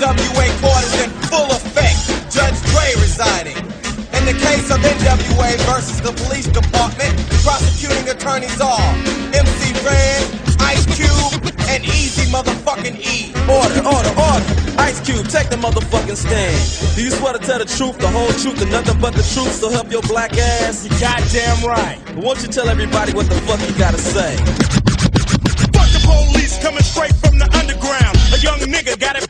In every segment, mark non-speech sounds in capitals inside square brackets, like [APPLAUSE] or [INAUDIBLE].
NWA quarters in full effect. Judge Dre residing. In the case of NWA versus the police department, prosecuting attorneys are MC Ren, Ice Cube, and Eazy motherfucking E. Order, order, order. Ice Cube, take the motherfucking stand. Do you swear to tell the truth, the whole truth, and nothing but the truth, so help your black ass? You goddamn right. But Won't you tell everybody what the fuck you gotta say? Fuck the police coming straight from the underground. A young nigga got it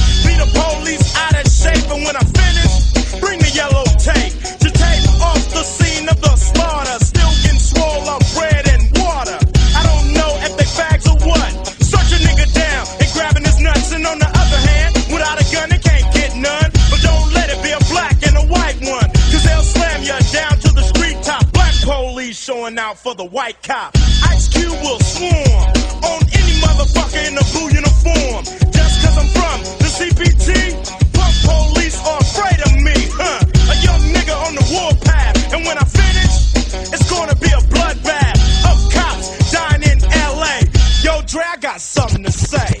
Police out of shape, and when I finish, bring the yellow tape to tape off the scene of the slaughter. Still getting swole on bread and water. I don't know if they fags or what. Search a nigga down and grabbing his nuts, and on the other hand, without a gun, they can't get none. But don't let it be a black and a white one, cause they'll slam you down to the street top. Black police showing out for the white cop. Ice Cube will swarm on any motherfucker in a blue uniform. Warpath, and when I finish, it's gonna be a bloodbath of cops dying in LA. Yo, Dre, I got something to say.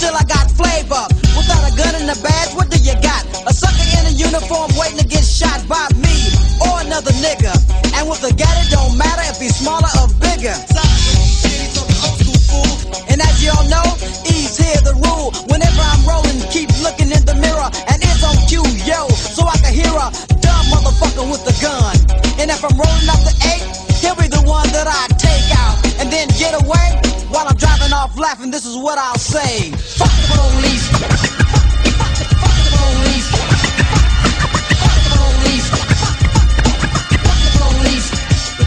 still I got flavor. Without a gun and a badge, what do you got? A sucker in a uniform waiting to get shot by me or another nigga. And with a gat, it don't matter if he's smaller or bigger. And as y'all know, E's here the rule. Whenever I'm rolling, keep looking in the mirror. And it's on cue, yo, so I can hear a dumb motherfucker with a gun. And if I'm rolling up the laughing, this is what I'll say. Fuck the police.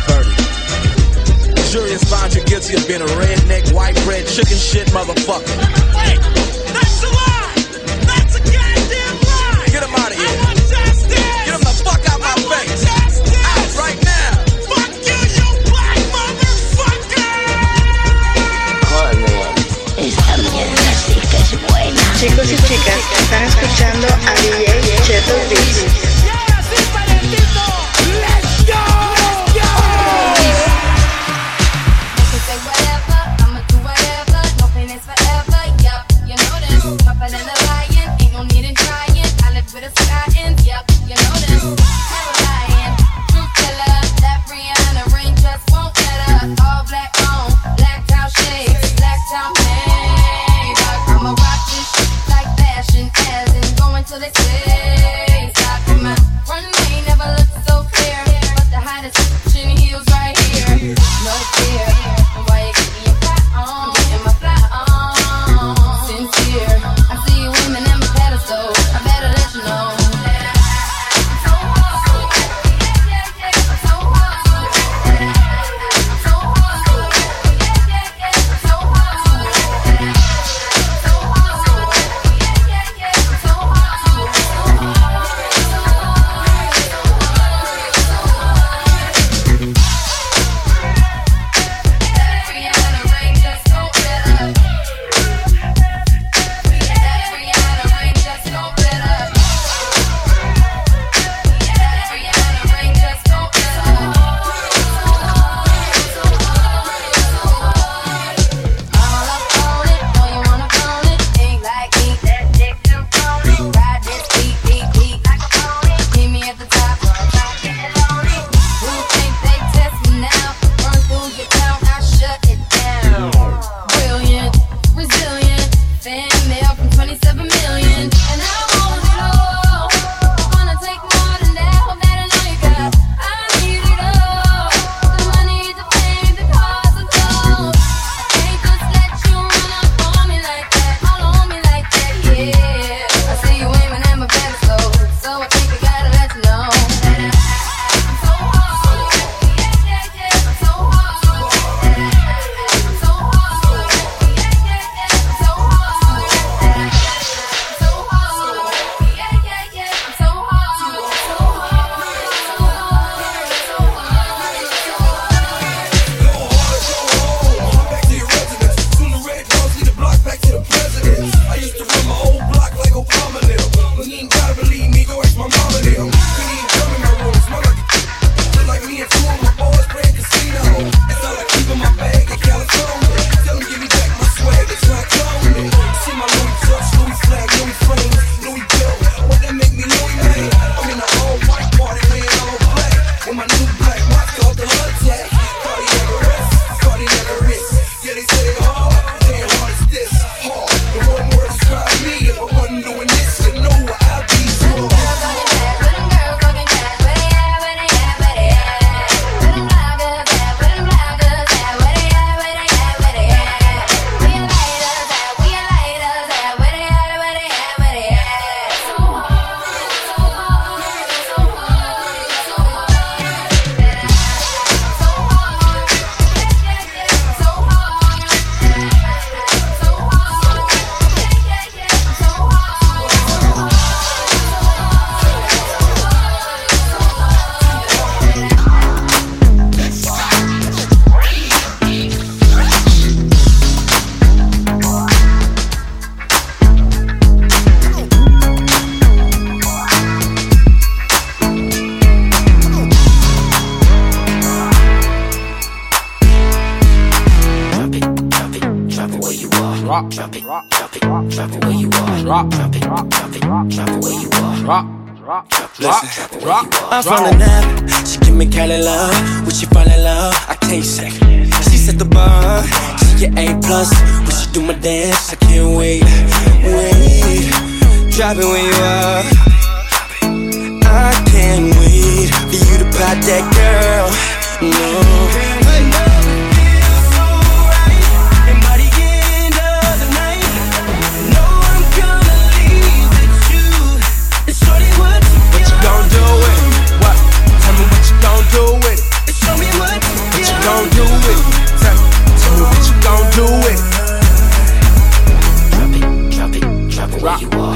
30. Jury you guilty of being a redneck, white bread, chicken shit motherfucker. Hey. Chicos y chicas, están escuchando a DJ Cheto Beats.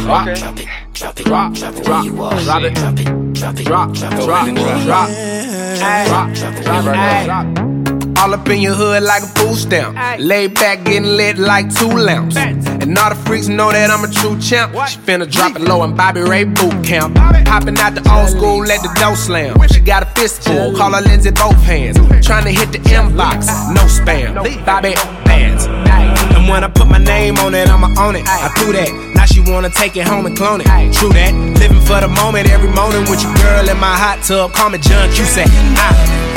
Drop, Drop it, drop it, drop, drop it drop, where you are. drop it. drop it, drop it, drop, drop drop, drop, where you are. drop, Drop drop, where you are. drop. All up in your hood like a food stamp. Laid back, getting lit like two lamps. And all the freaks know that I'm a true champ. She finna drop it low in Bobby Ray boot camp. Popping out the old school, let the door slam. She got a fistful, call her Lindsay both hands. Trying to hit the inbox, no spam. Bobby bands. And when I put my name on it, I'ma own it. I do that. Now she wanna take it home and clone it. True that. Living for the moment, every morning with your girl in my hot tub. Call me John Cusack. I,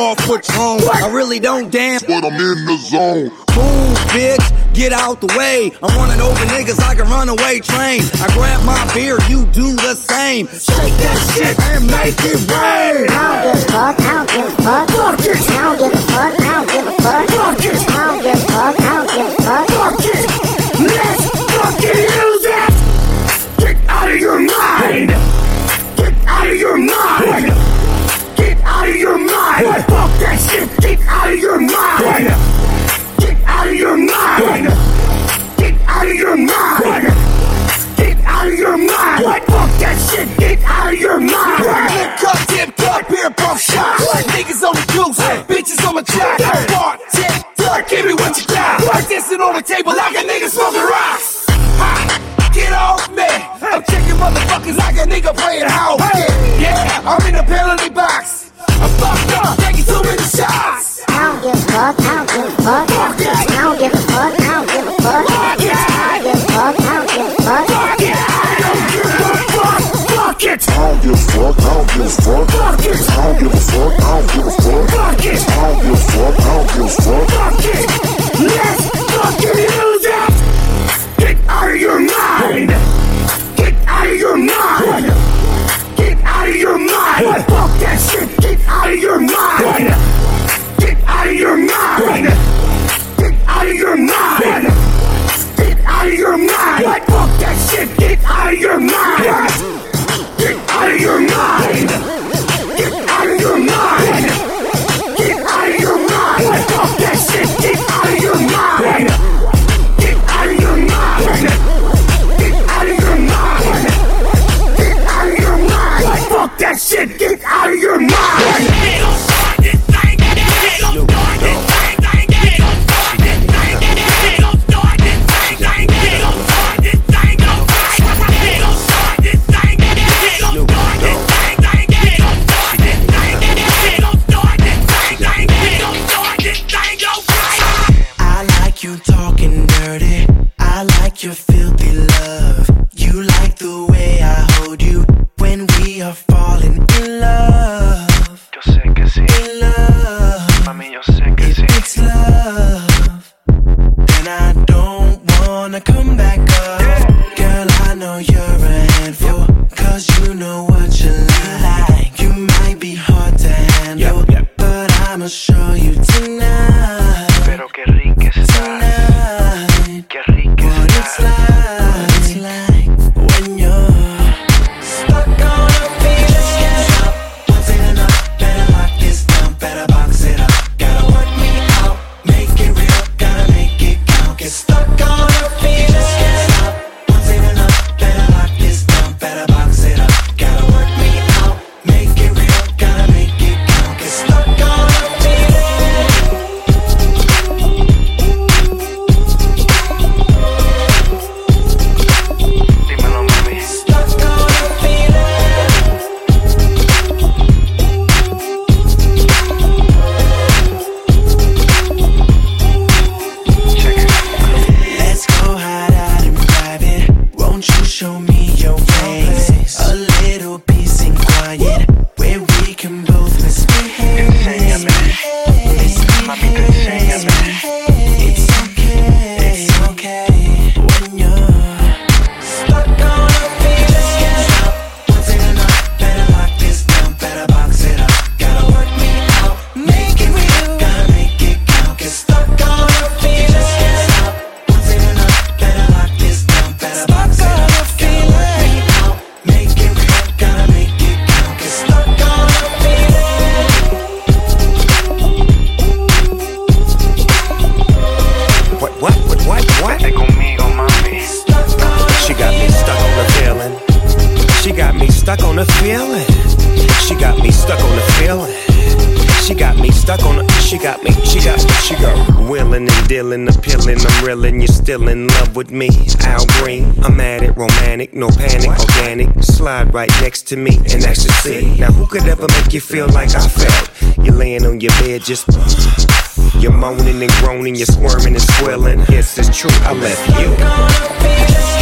I'm off Patron. I really don't dance, But I'm in the zone. Move, bitch, get out the way. I'm running over niggas like a runaway train. I grab my beer, you do the same. Shake that shit and make it rain. I don't give a fuck, I don't give a fuck. Fuck it! I don't give a fuck, I don't give a fuck. Fuck it! I don't give a fuck, I don't give a fuck. Fuck it! Let's fucking use it! Get out of your mind! Get out of your mind! Get out of your mind! Get out of your mind! Get out of your mind! What? Fuck that shit! Get out of your mind! Lip cup, tip cup, beer pump shot. Niggas on the goose, bitches on the jack. Bar, tip, duck, give me what you got. Like dancing on the table like a nigga smoking rocks. Ha, Get off me. I'm checking motherfuckers like a nigga playing house. Yeah, I'm in the penalty box. I'm fucked up, shots. I don't give a fuck. I don't give a fuck. I don't give a fuck. I don't give a fuck. I don't give a fuck. I don't give a fuck. I don't give a fuck. Fuck it. I don't give a fuck. I don't give a fuck. Fuck it. I don't give a fuck. I don't give a fuck. Fuck it. I don't give a fuck. I don't give a fuck. Fuck it. Out of your mind! Get out of your mind! Get out of your mind! Get out of your mind! Fuck that shit! Get out of your mind! Get out of your mind! Get out of your mind! Get out of your mind! Fuck that shit! Get out of your! Still in love with me. Al Green, I'm at it, romantic, no panic, organic, slide right next to me in ecstasy. Now who could ever make you feel like I felt? You're laying on your bed just [SIGHS] you're moaning and groaning, you're squirming and swelling. Yes, it's true, I left you.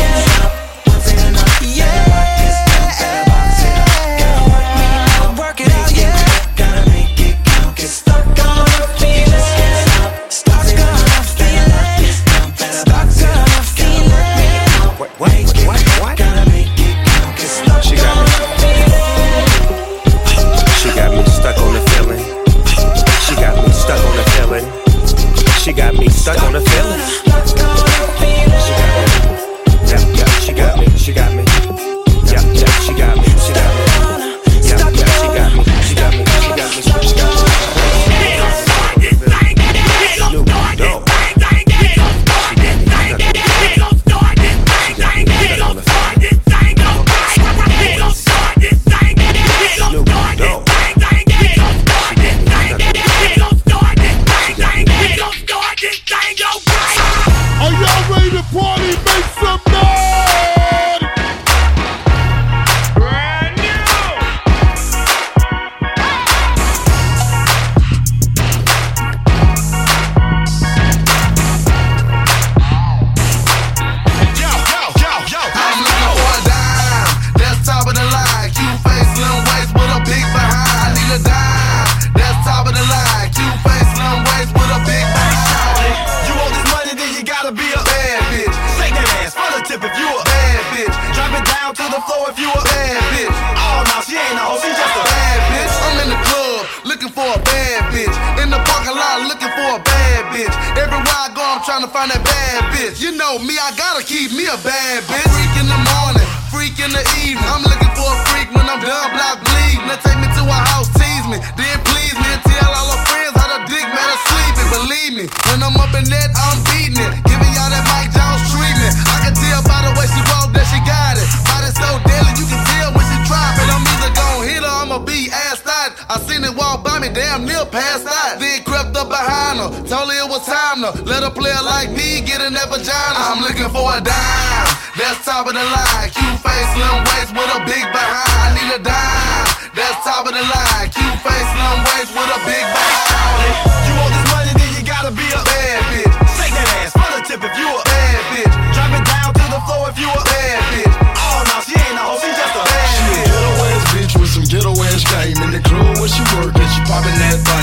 You a bad bitch. Oh no, she ain't a hoe, she just a bad bitch. I'm in the club looking for a bad bitch. In the parking lot looking for a bad bitch. Everywhere I go, I'm trying to find that bad bitch. You know me, I gotta keep me a bad bitch. Freak in the morning, freak in the evening. I'm looking for a freak when I'm done block bleeding. Now take me to a house, tease me, then please me and tell all her friends how the dick man is sleeping. Believe me, when I'm up in that, I'm beating it. Giving y'all that Mike it walk by me, damn near passed out. Then crept up behind her, told her it was time to let a player like me get in that vagina. I'm looking for a dime, that's top of the line. Cute face, slim waist with a big behind. I need a dime, that's top of the line. Cute face, slim waist with a big behind. You want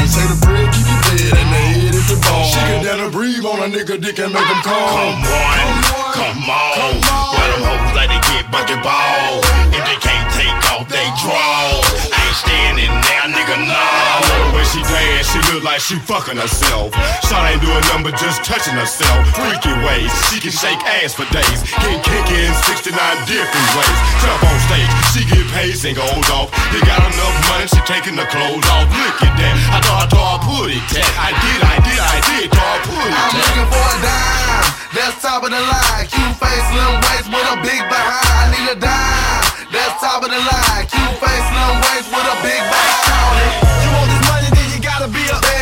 thing. Say the bread keep you dead and the head at the bone. She can down and breathe on a nigga dick and make him calm. Come on, come on. Why them hoes like to get bucket ball? If they can't take off, they draw. I ain't standing there, nigga, no. I love the way she dance, she look like she fucking herself. Shot ain't doing nothing but just touching herself. Freaky ways, she can shake ass for days. Get kinky in 69 different ways. Jump on stage, she get paid and goes off. You got enough money, she taking the clothes off. Look at that, I thought I told her put it tat. I did, I did, I did, told her put it I'm looking for a dime, that's top of the line. Cute face, slim waist with a big behind. I need a dime, that's top of the line. Cute face, slim waist with a big behind. You want this money, then you gotta be a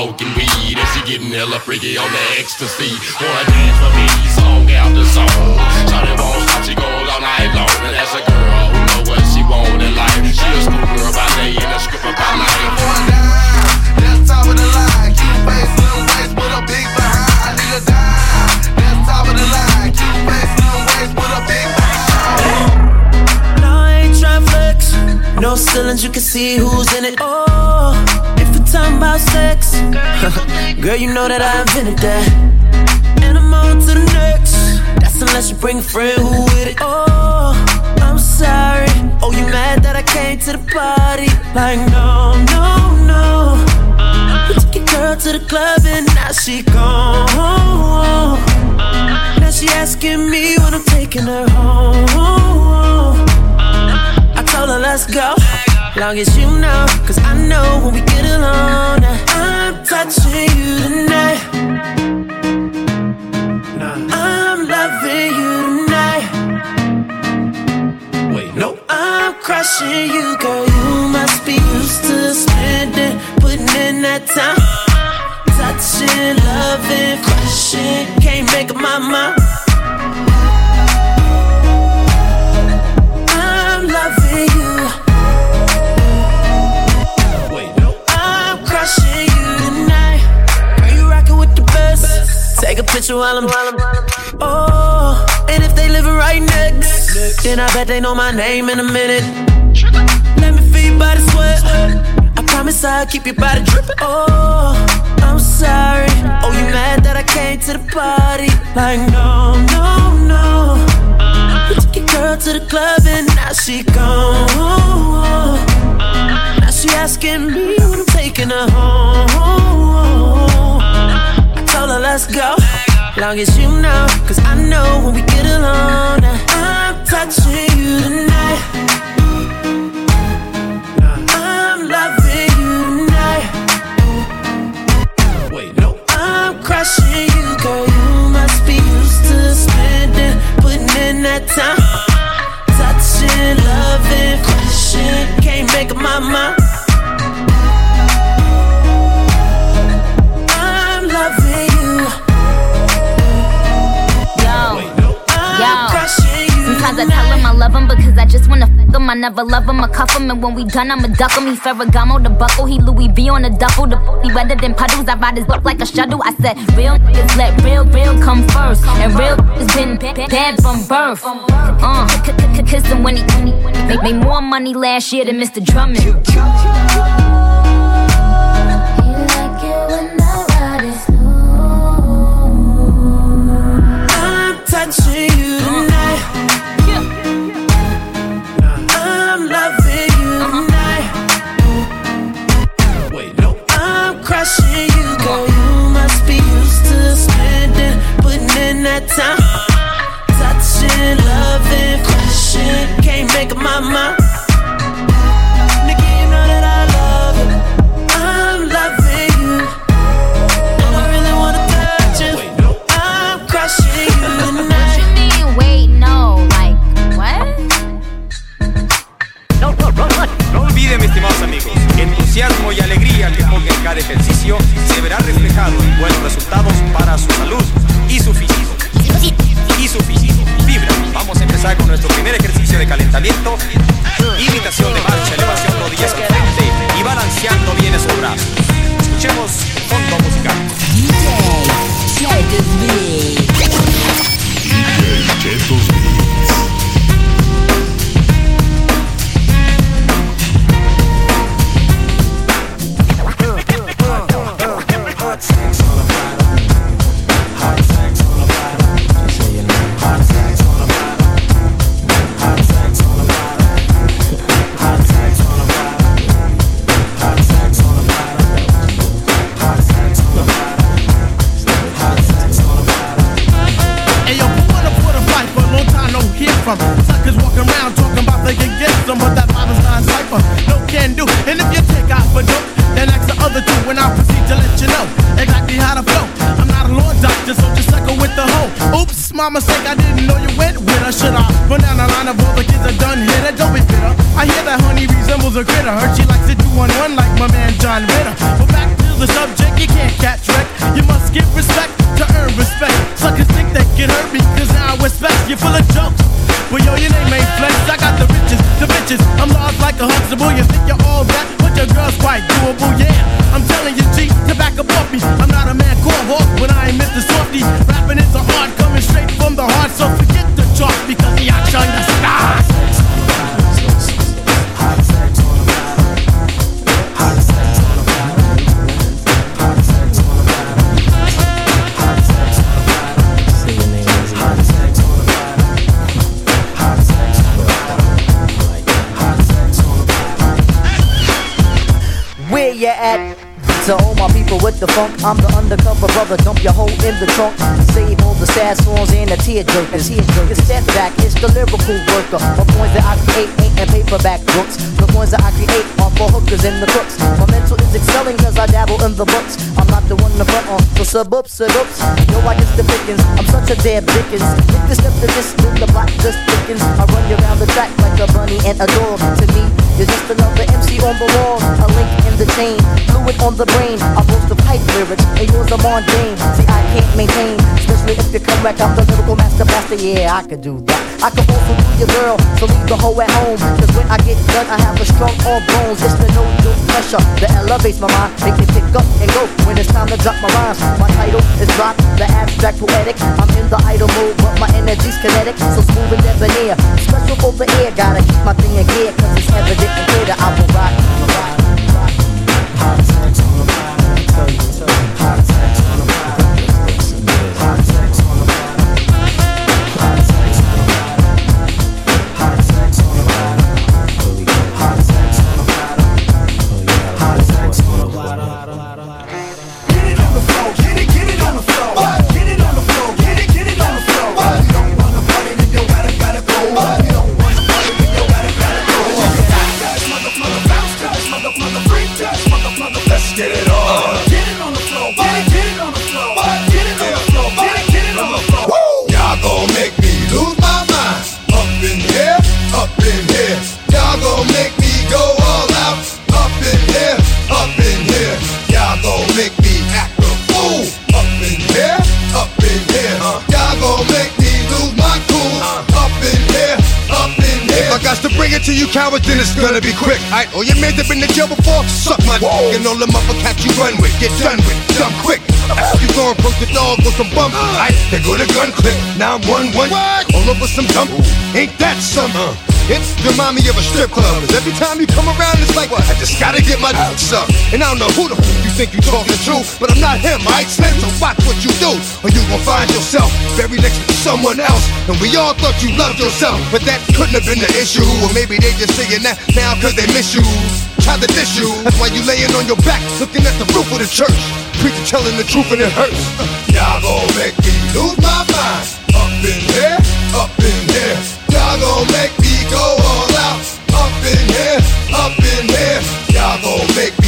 smoking weed. And she getting hella freaky on the ecstasy. Wanna dance for me, song after song. Shawty won't stop, she goes all night long. And that's a girl who know what she want in life. She a school girl by day and a stripper by night. That's top of the line. Cute face, slim waist with a big behind. I need a dime. That's top of the line. Cute face, slim waist with a big behind. No, I ain't tryna flex. No ceilings, you can see who's in it. Oh, if we're talking about sex, [LAUGHS] girl, you know that I invented that. And I'm on to the next. That's unless you bring a friend who with it. Oh, I'm sorry. Oh, you mad that I came to the party? Like, no, no, no. We took your girl to the club and now she gone. Now she asking me when I'm taking her home. I told her let's go, long as you know, cause I know when we get alone. Uh, I'm touching you tonight. I'm loving you tonight. Wait, no, I'm crushing you, girl. You must be used to spending, putting in that time. Touching, loving, crushing, can't make up my mind. Take a picture while I'm. Oh, and if they living right next, then I bet they know my name in a minute. Let me feel your body sweat. I promise I'll keep your body dripping. Oh, I'm sorry. Oh, you mad that I came to the party? Like, no, no, no. We took your girl to the club and now she gone. Now she asking me when I'm taking her home. Told her let's go, long as you know, cause I know when we get alone. I'm touching you tonight. I'm loving you tonight. Wait, no. I'm crushing you, girl. You must be used to spending, putting in that time. Touching, loving, crushing. Can't make up my mind. Sometimes I tell him I love him because I just wanna fuck him. I never love him, I cuff him, and when we done, I'ma duck him. He Ferragamo, the buckle, he Louis V on the duffel. The he wetter than puddles. I ride his butt like a shuttle. I said, real niggas let real, real come first, and real has been ba- bad from birth. Uh, kiss him when he made more money last year than Mr. Drummond. At? To all my people with the funk, I'm the undercover brother. Dump your hoe in the trunk. Save all the sad songs and the tear jerkers. You step back, it's the lyrical worker. The points that I create ain't in paperback books. The ones that I create are for hookers and the crooks. My mental is excelling cause I dabble in the books. I'm not the one to front on, so sub up, sub ups. Yo, I get the pickings. I'm such a damn dickens. If you step to this, the block just thickens. I run you around the track like a bunny and a dog. To me, you're just another MC on the wall. A link in the chain, fluid on the brain. I boast of hype lyrics, and yours are mundane. See, I can't maintain, especially if you come back. I'm the lyrical master blaster. Yeah, I could do that. I can also do your girl, so leave the hoe at home. Cause when I get done, I have a strong arm bones. It's the no joke pressure that elevates my mind. Make me pick up and go when it's time to drop my rhymes. My title is Drop, the abstract poetic. I'm in the idle mode, but my energy's kinetic. So smooth and debonair. Special for the air, gotta keep my thing in gear. Cause it's evident and clear that I will rock. rock. To bring it to you cowards, then it's gonna be quick. All your men have been in jail before, suck my dick. And all them other cats you run with, get done with, done quick. You go and approach the dog with some bump, alright, they go to gun clip. Now I'm one one, all over some dump. Ain't that some? It remind me of a strip club. 'cause every time you come around, it's like, I just gotta get my dick sucked. And I don't know who the fuck you think you talking to, but I'm not him, alright, Slim? So watch what you do, or you gon' find yourself buried next to someone else. And we all thought you loved yourself, but that couldn't have been the issue. Or maybe they just saying that now cause they miss you. Try to diss you. That's why you laying on your back, looking at the roof of the church. Preacher telling the truth and it hurts. [LAUGHS] Y'all gon' make me lose my mind. Up in here, up in here. Y'all gon' make me go all out. Up in here, up in here. Y'all gon' make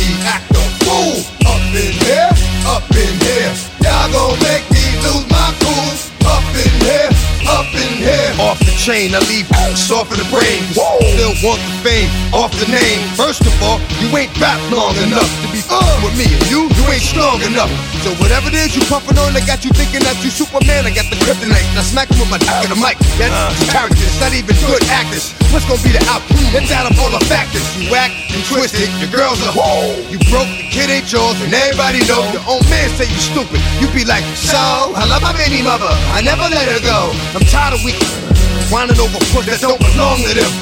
chain, I leave soft in the brain. Still want the fame, off the name. First of all, you ain't rap long enough to be uh, with me. And you, you ain't strong enough. So whatever it is you puffin' on, they got you thinking that you Superman. I got the kryptonite. Now smack him with my dick in the mic. That's characters, not even good actors. What's gonna be the outcome? It's out of all the factors. You whack, you twisted, your girl's a whole. You broke, the kid ain't yours, and everybody know. Your own man say you stupid. You be like, so I love my baby mother. I never let her go. I'm tired of weak whining over puss that don't belong to them.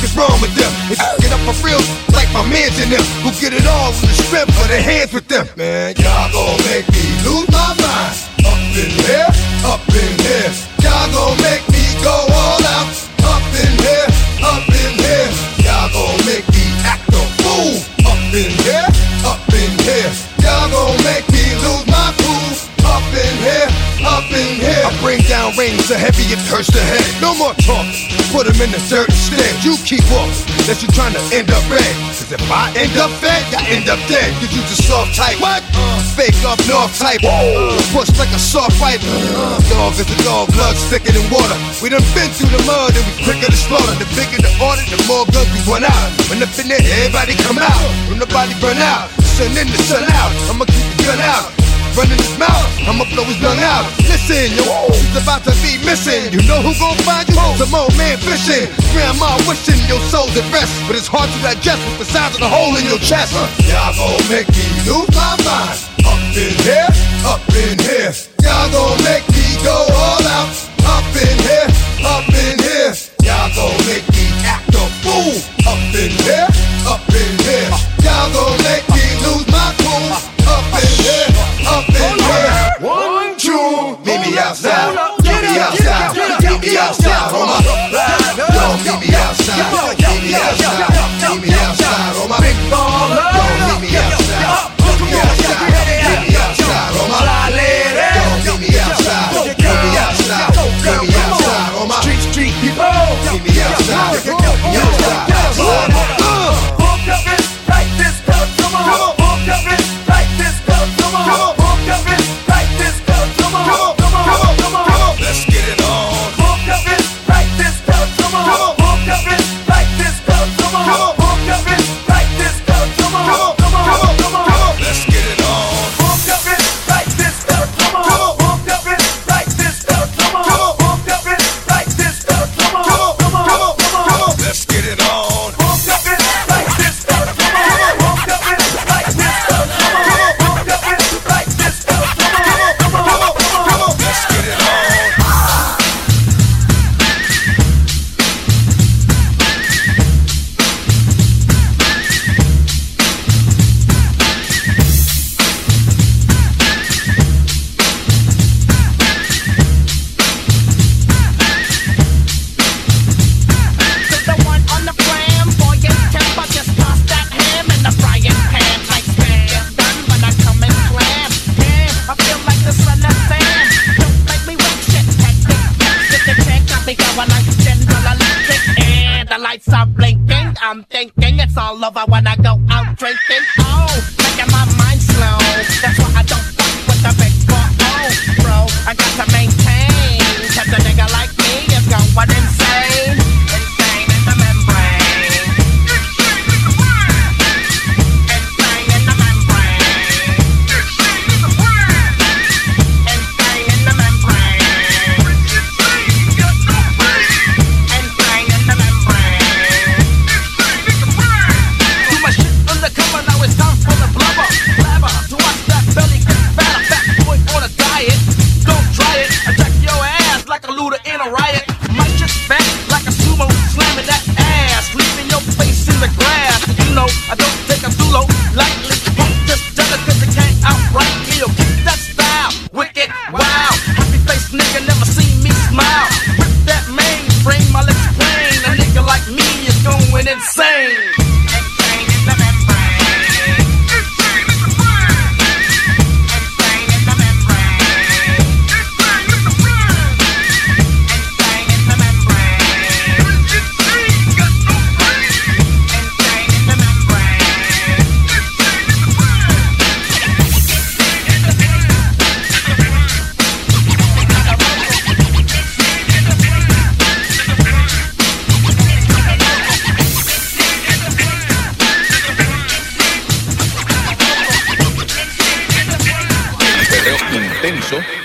What's wrong with them? You get up for real, like my mans in them, who get it all with the strip for their hands with them. Man, y'all gon' make me lose my mind. Up in here, up in here. Y'all gon' make me go all out. Up in here, I bring down rain so heavy it hurts the head. No more talk. Put him in the dirt instead. You keep walking. Unless you trying to end up red. Cause if I end up fed, I end up dead. Cause you just soft type. What? fake up north type. Uh, push like a soft fight. Uh, dog is a dog, blood thicker than water. We done been through the mud and we quicker to slaughter. The bigger the order, the more guns we run out. When up in there, everybody come out. When the body burn out, sun in the sun out. I'ma keep the gun out. Running his mouth, I'ma blow his lung out. Listen, yo, he's about to be missing. You know who gon' find you? Some old man fishing. Grandma wishing your soul's at rest, but it's hard to digest with the size of the hole in your chest. Uh, y'all gon' make me lose my mind. Up in here, up in here. Y'all gon' make me go all out. Up in here, up in here. Y'all gon' make me act a fool. Up in here, up in here. Y'all gon' make me lose my outside. Meet me outside. Meet me outside on my. Meet me outside. Meet me outside. Meet me outside on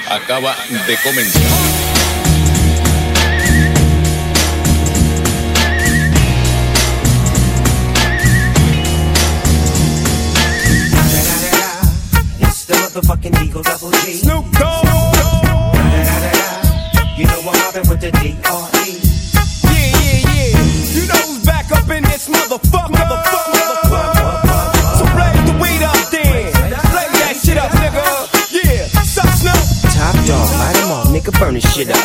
acaba de comenzar. It's the motherfucking Eagle Double G. Snoop Dogg. You know I'm mobbing with the. Burn this shit up.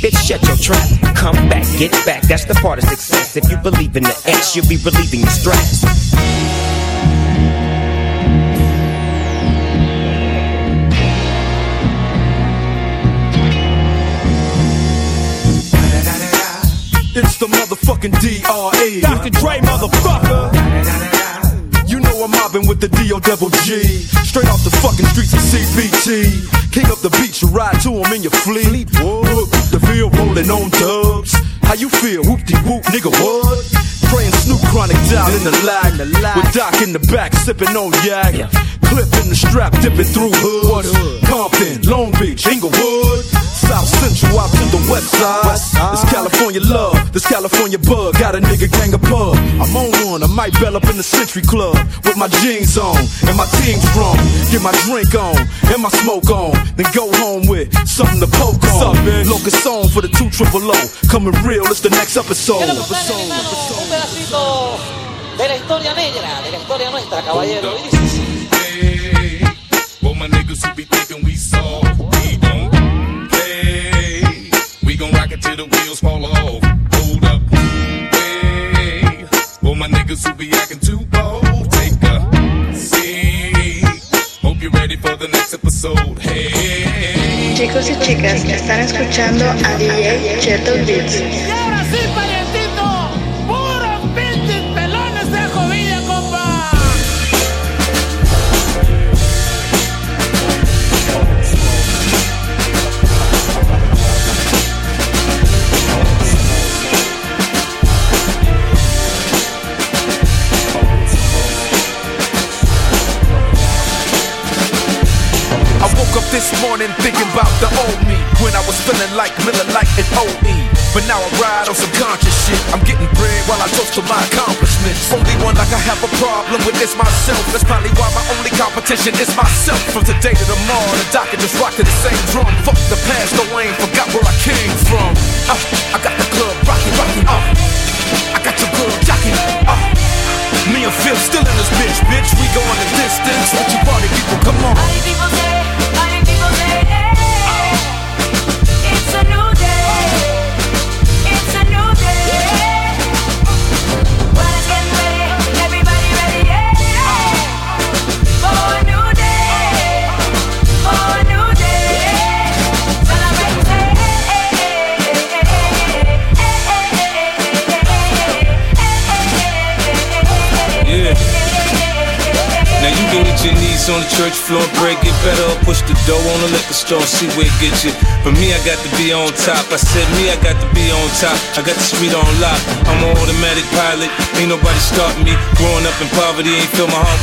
bitch, shut your trap. Come back, get back, that's the part of success. If you believe in the X, you'll be relieving the stress. It's the motherfucking D.R.E. Dr. Dre, motherfucker. Mobbing with the D.O. double G. Straight off the fucking streets of CPT. King up the beach, you ride to him in your fleet. Whoop, the field rolling on dubs. How you feel? Whoop de whoop, nigga, what? Praying Snoop Chronic down in the lag. With Doc in the back, sipping on yak. Clip in the strap, dipping through hoods. Compton, Long Beach, Inglewood. South Central out to the west side. This California love, this California bug. Got a nigga gang of pub. I'm on one, I might bell up in the Century Club with my jeans on and my team strong. Get my drink on and my smoke on, then go home with something to poke on. Locust song for the two triple O. Coming real, it's the next episode. Un pedacito de la historia negra, de la historia nuestra, caballero. Y dice así. My niggas who be thinking we soft, till the wheels fall off. Hold up, hey. For my niggas who be acting too bold, take a seat. Hope you're ready for the next episode. Hey. Chicos y chicas, están escuchando a DJ Cheto Beats. Y ahora sí, parientito, morning thinking about the old me when I was feeling like Miller Lite and OE. But now I ride on some conscious shit. I'm getting bread while I toast to my accomplishments. Only one like I have a problem with is myself. That's probably why my only competition is myself. From today to tomorrow, the doc can just rock to the same drum. Fuck the past, though I ain't forgot where I came from. Uh, I got the club rocking, rocking. Uh, I got your girl jocking. Uh, me and Phil still in this bitch, bitch. We going the distance. What you party people, come on. It's a your knees on the church floor, break it better, or push the dough on the liquor store, see where it gets you. But me, I got to be on top. I said me, I got to be on top. I got the street on lock. I'm an automatic pilot, ain't nobody starting me. Growing up in poverty, ain't feel my heart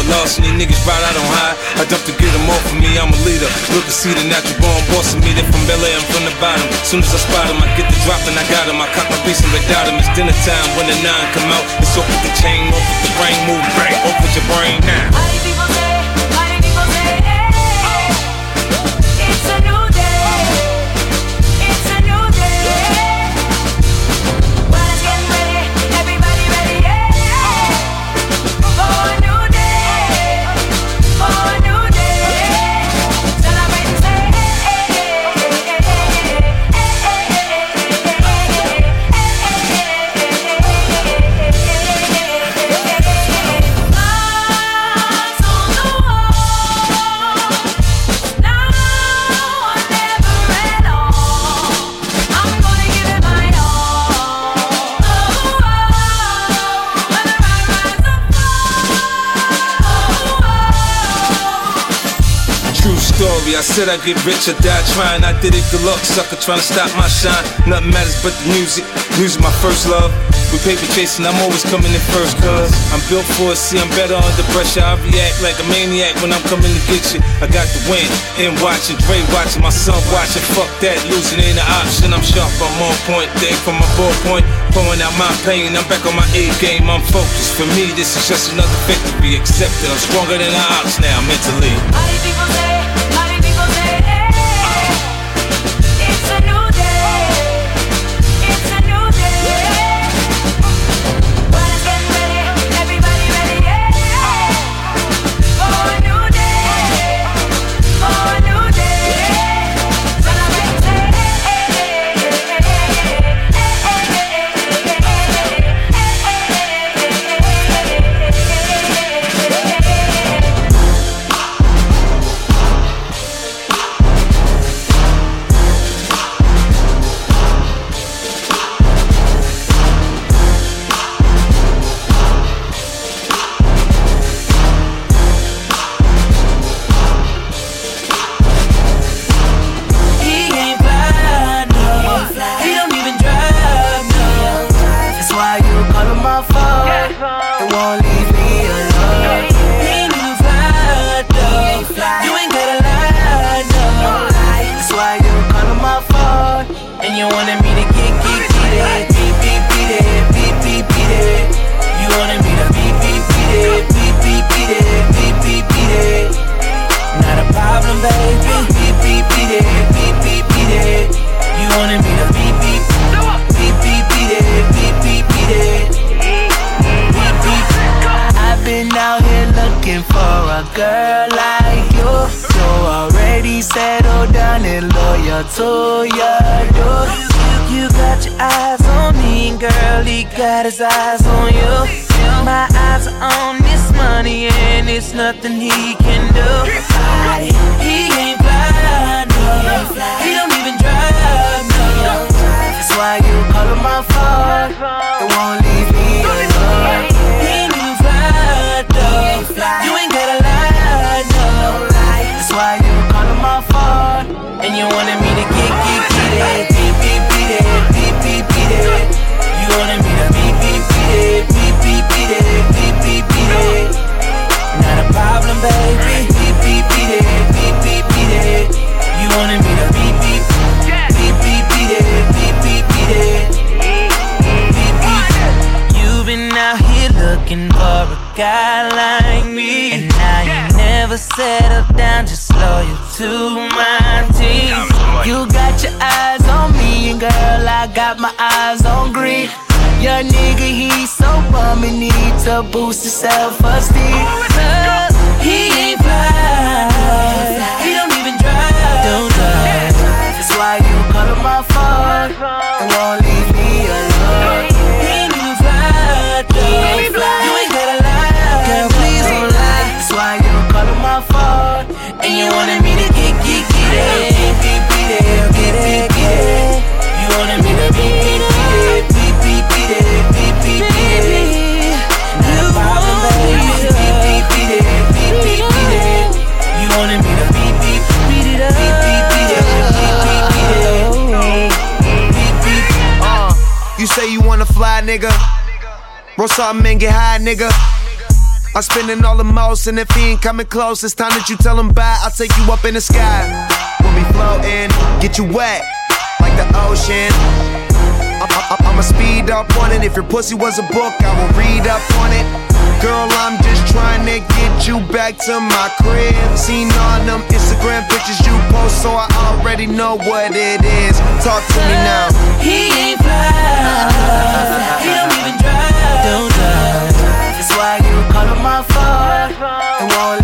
these niggas right out on high. I dump to get them off of me, I'm a leader. Look to see the natural born boss of me. They're from Bel Air, I'm from the bottom. Soon as I spot them, I get the drop and I got them. I cock my piece and red dot 'em. It's dinner time when the nine come out. It's off with the chain, off with the brain, move bang, off with your brain now. I said I'd get rich or die trying. I did it, good luck, sucker, trying to stop my shine. Nothing matters but the music. Music, my first love. With paper chasing, I'm always coming in first, cuz I'm built for it, see, I'm better under pressure. I react like a maniac when I'm coming to get you. I got the win, and watching, Dre watching, my son watching. Fuck that, losing ain't an option. I'm sharp, I'm on point, there from my ballpoint. Pouring out my pain, I'm back on my A game, I'm focused. For me, this is just another victory. Accepted, I'm stronger than the ops now, mentally. Looking for a guy like me. And now you never settle down, just loyal to my team. You got your eyes on me, and girl, I got my eyes on green. Your nigga, he's so bum, he need to boost his self-esteem. Uh, he ain't fly, he don't even drive. Don't drive. That's why you call him my phone. Won't nigga. Roll something and get high, nigga. I'm spending all the most, and if he ain't coming close, it's time that you tell him bye. I'll take you up in the sky. We'll be floating, get you wet, like the ocean. I- I- I'ma speed up on it. If your pussy was a book, I will read up on it. Girl, I'm just trying to get you back to my crib. Seen all them Instagram pictures you post, so I already know what it is. Talk to me now. He ain't fly. He don't even drive. Don't drive. That's why you call him my phone. It won't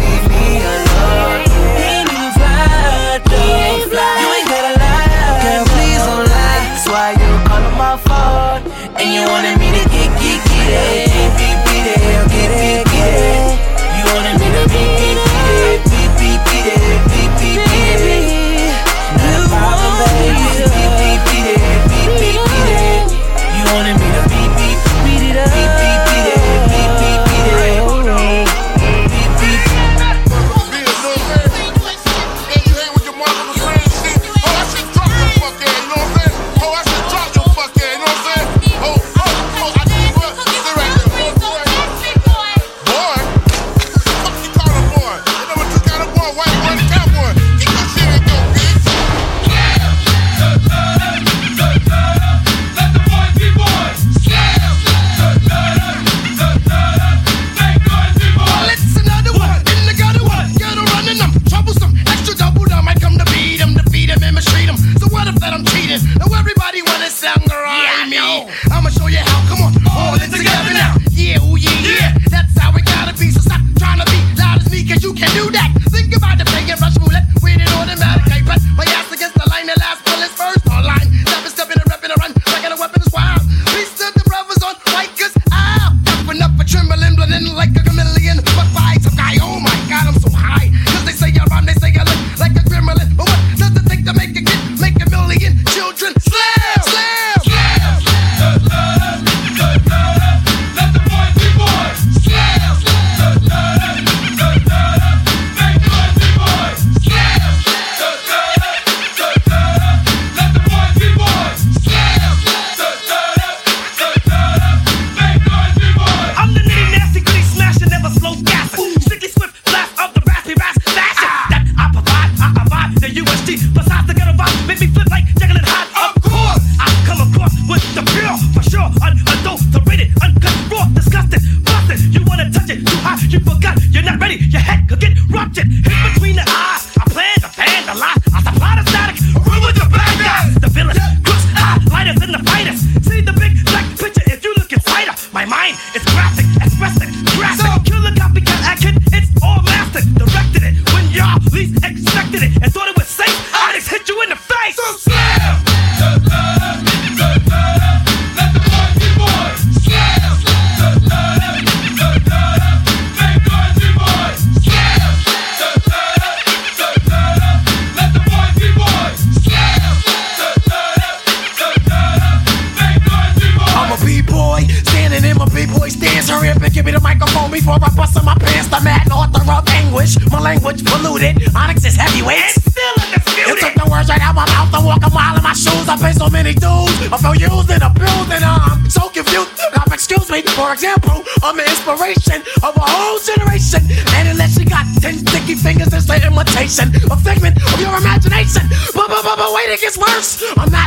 it gets worse. I'm not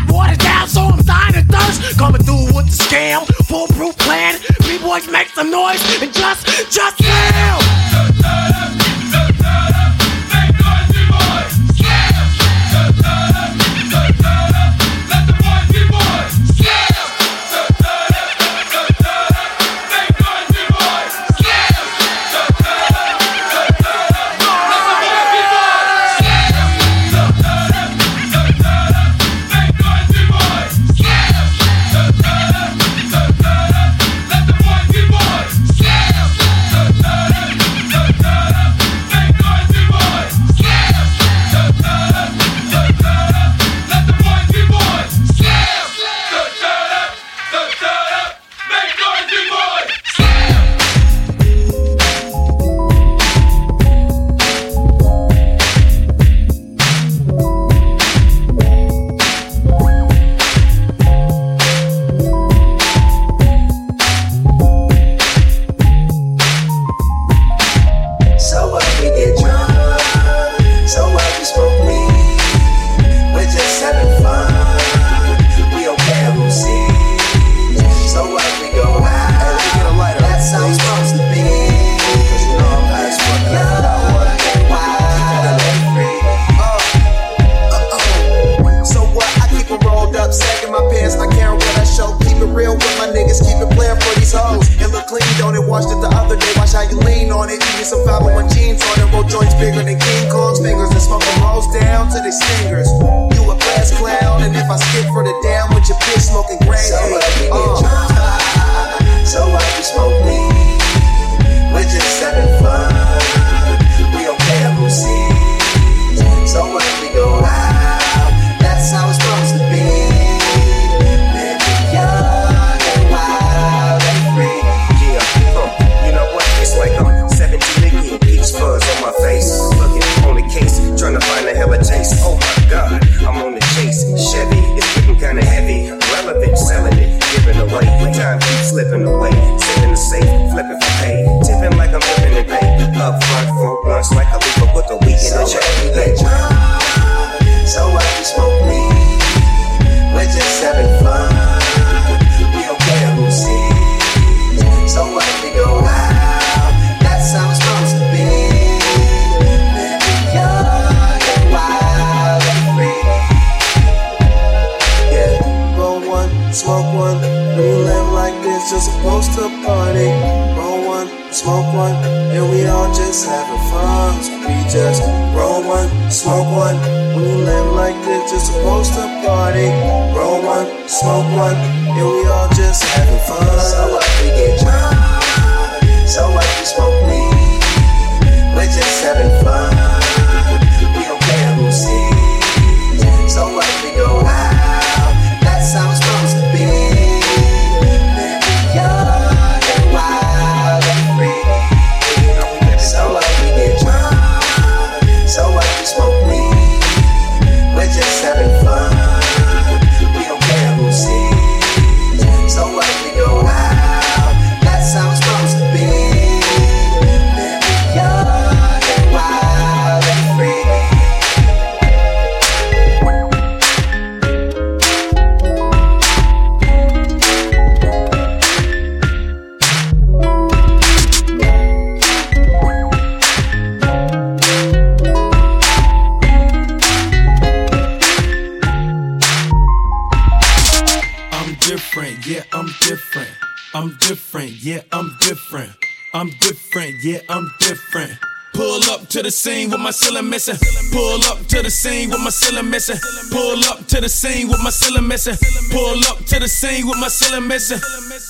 cylinder missing. Pull up to the scene with my cylinder missing. Pull up to the scene with my cylinder missing.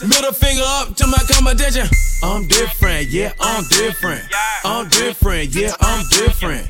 Middle finger up to my competition. I'm different, yeah, I'm different. I'm different, yeah, I'm different.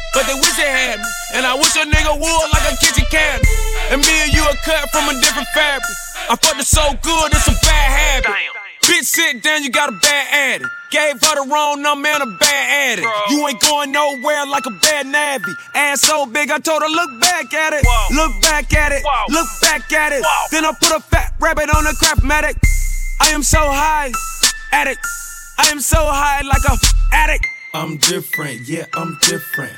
But they wish they had me. And I wish a nigga would like a kitchen cabinet. And me and you are cut from a different fabric. I fucked it so good, it's a bad habit. Bitch, sit down, you got a bad addict. Gave her the wrong number and a bad addict. You ain't going nowhere like a bad navvy. Ass so big, I told her, look back at it. Look back at it. Look back at it. Then I put a fat rabbit on a crap medic. I am so high, addict. I am so high like a addict. I'm different, yeah, I'm different.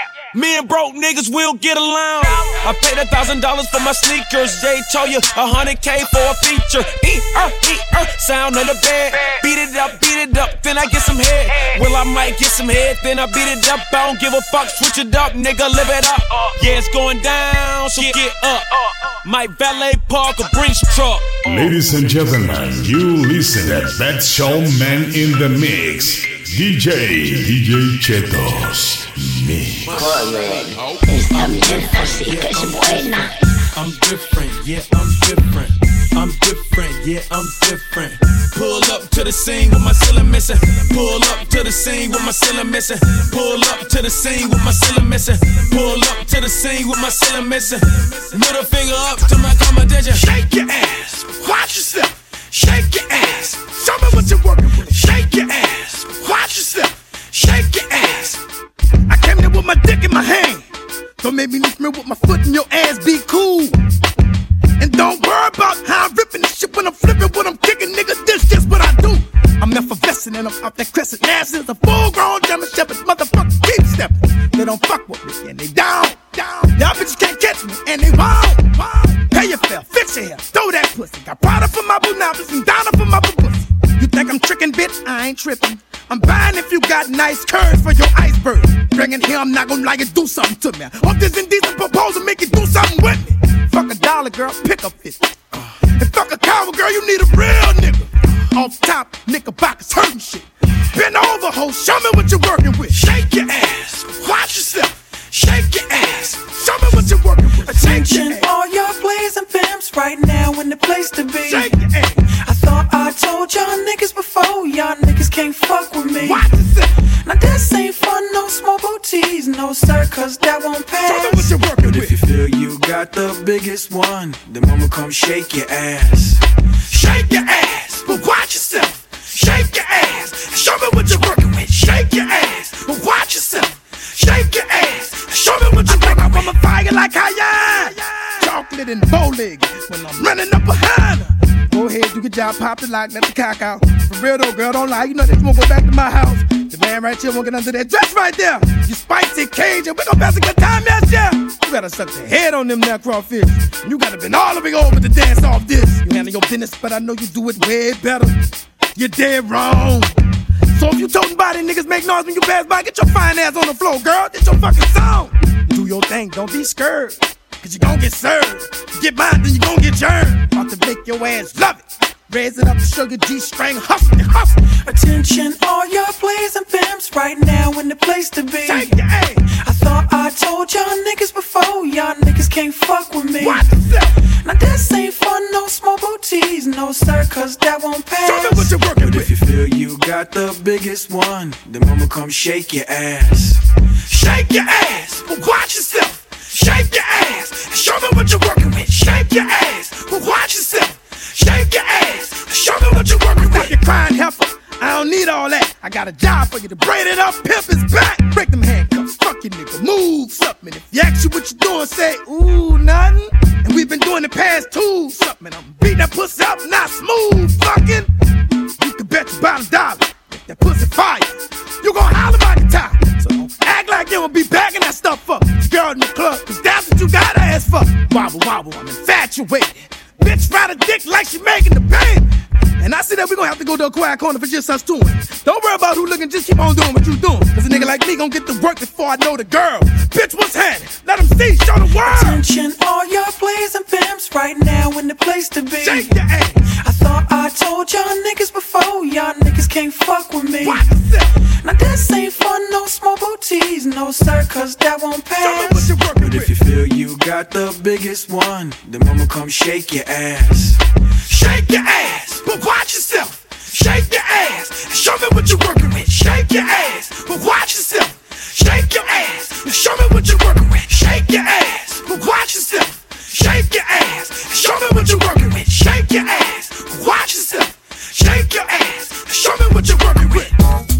Me and broke niggas will get along. I paid a thousand dollars for my sneakers. Jay told you a hundred K for a feature. E er, e er, sound of the bed. Beat it up, beat it up, then I get some head. Well, I might get some head, then I beat it up. I don't give a fuck, switch it up, nigga, live it up. Yeah, it's going down, so get up. My valet park a Brinks truck. Ladies and gentlemen, you listen at Best Showman in the Mix. DJ, DJ Chetos. Mix. I'm different, yeah, I'm different. I'm different, yeah, I'm different. Pull up to the scene with my ceiling missing. Pull up to the scene with my ceiling missing. Pull up to the scene with my ceiling missing. Pull up to the scene with my ceiling missing. Middle finger up to my competition. Shake your ass, watch yourself. Shake your ass, show me what you're working with. Shake your ass, watch yourself. Shake your ass. I came here with my dick in my hand. Don't make me lift me with my foot in your ass. Be cool. And don't worry about how I'm ripping this shit when I'm flipping, when I'm kicking, nigga. This just what I do. I'm effervescent and I'm off that crescent. Now since a full grown German Shepherd, motherfucker, keep stepping. They don't fuck with me and they down, down. Y'all bitches can't catch me and they won't, won't. Pay your fare, fix your hair, throw that pussy. Got Prada for my and for my pussy. You think I'm tricking, bitch? I ain't tripping. I'm buying if you got nice curves for your iceberg. Bringing here, I'm not gonna like it, do something to me. Hope this indecent proposal make you do something with me. Fuck a dollar, girl, pick a fifty. And fuck a coward, girl, you need a real nigga. Off top, knickerbockers hurting shit. Bend over, ho, show me what you're working with. Shake your ass, watch yourself. Shake your ass, show me what you're working with. Shake your Attention, and all y'all blazing pimps right now in the place to be. Shake your ass. I thought I told y'all niggas before, y'all niggas can't fuck with me. Now this ain't fun, no small booties, no sir, cause that won't what pass. working But if you feel you got the biggest one, then mama come shake your ass. Shake your ass, but watch yourself. Shake your ass, show me what you're working with. Shake your ass, but watch yourself. Shake your ass, show me what you're working with. I'm a fire like Hayan. Chocolate and bow when I'm running up behind her. Go ahead, do your job, pop it like, let the cock out. For real though, girl, don't lie. You know they won't go back to my house. The man right here won't get under that dress right there. You spicy Cajun, we gon' pass a good time, yes, yeah. You gotta suck the head on them now crawfish. You gotta been all the way over to dance off this. You handle your business, but I know you do it way better. You're dead wrong. So if you toting body niggas make noise when you pass by, get your fine ass on the floor, girl. Get your fucking song. Do your thing, don't be scared. Cause you gon' get served. You get mine, then you gon' get churned. About to make your ass love it. Raise it up, the sugar G string, hustle, hustle. Attention, all y'all and pimps right now in the place to be. Shake your ass. I thought I told y'all niggas before, y'all niggas can't fuck with me. Now this ain't fun, no small booties, no sir, cause that won't pass. Show me what you're working But with. if you feel you got the biggest one, then mama come shake your ass. Shake your ass, but watch yourself. Shake your ass, show me what you're working with. Shake your ass, watch yourself. Shake your ass, show me what you're working with. Stop your crying heifer. I don't need all that. I got a job for you to braid it up, pimp his back. Break them handcuffs, fuck your nigga, move something. If you ask you what you doing, say, ooh, nothing. And we've been doing the past two, something. I'm beating that pussy up, not smooth, fucking. You can bet your bottom dollar like that pussy fire. You gon' holler by the top. So act like you will be bagging that stuff up. Girl in the club, cause that's what you gotta ask for. Wobble, wobble, I'm infatuated. Bitch ride a dick like she making the baby. And I see that we gonna have to go to a quiet corner for just us two. Don't worry about who looking, just keep on doing what you doing. Cause a nigga like me gonna get to work before I know the girl. Bitch, what's happening? Let them see, show the world. Attention, all your plays and pimps right now in the place to be. Shake your ass. I thought I told y'all niggas before, y'all niggas can't fuck with me. What is? Now this ain't for no small booties, no sir, cause that won't Show pass. But if you feel you got the biggest one, then mama come shake your ass. Shake your ass, but watch yourself. Shake your ass, and show me what you're working with. Shake your ass, but watch yourself. Shake your ass, and show me what you're working with. Shake your ass, but watch yourself. Shake your ass, and show me what you're working with. Shake your ass, but watch yourself. Shake your ass, and show me what you're working with.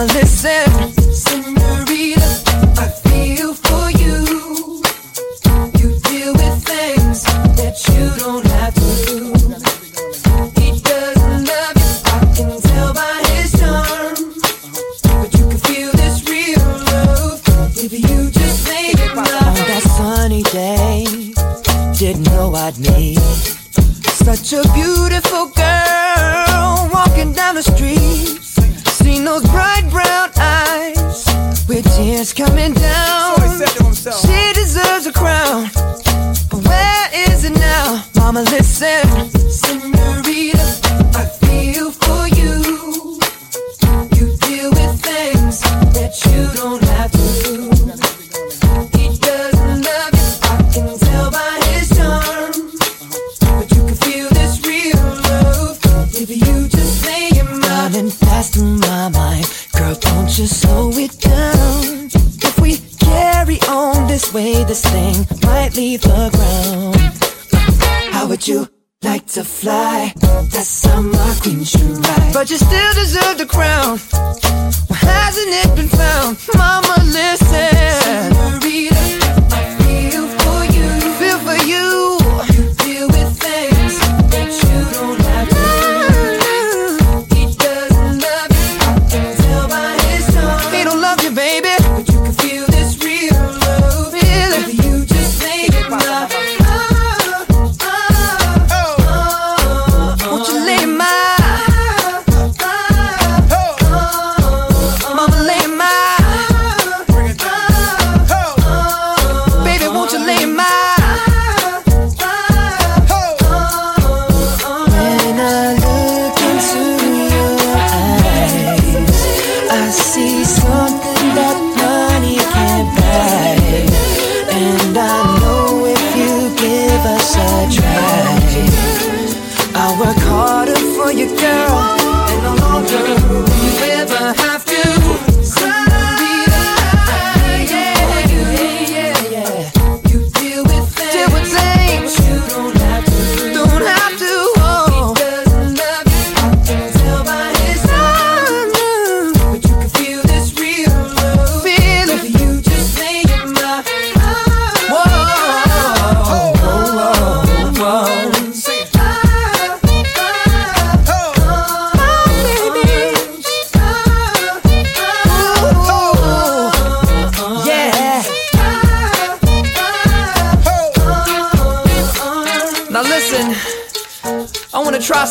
Mama, listen, Senorita, I feel for you. You deal with things that you don't have to do. He doesn't love you, I can tell by his charm. But you can feel this real love if you just make it love. On that sunny day, didn't know I'd meet such a beautiful girl walking down the street. Seen those bright brown eyes with tears coming down. So he said to himself. She deserves a crown. But where is it now? Mama, listen. Senorita, I feel for you. You deal with things that you don't this thing might leave the ground. How would you like to fly? That's how my queen should ride. But you still deserve the crown. Why hasn't it been found? Mama, listen.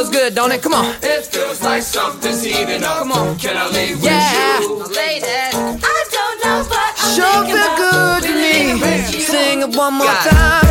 Feels good, don't it? Come on. It feels like something's heating up. Come on. Can I leave Yeah. with you? Ladies. I don't know, but I'm Sure thinking feel about good to me. living with you. Sing it one more God. time.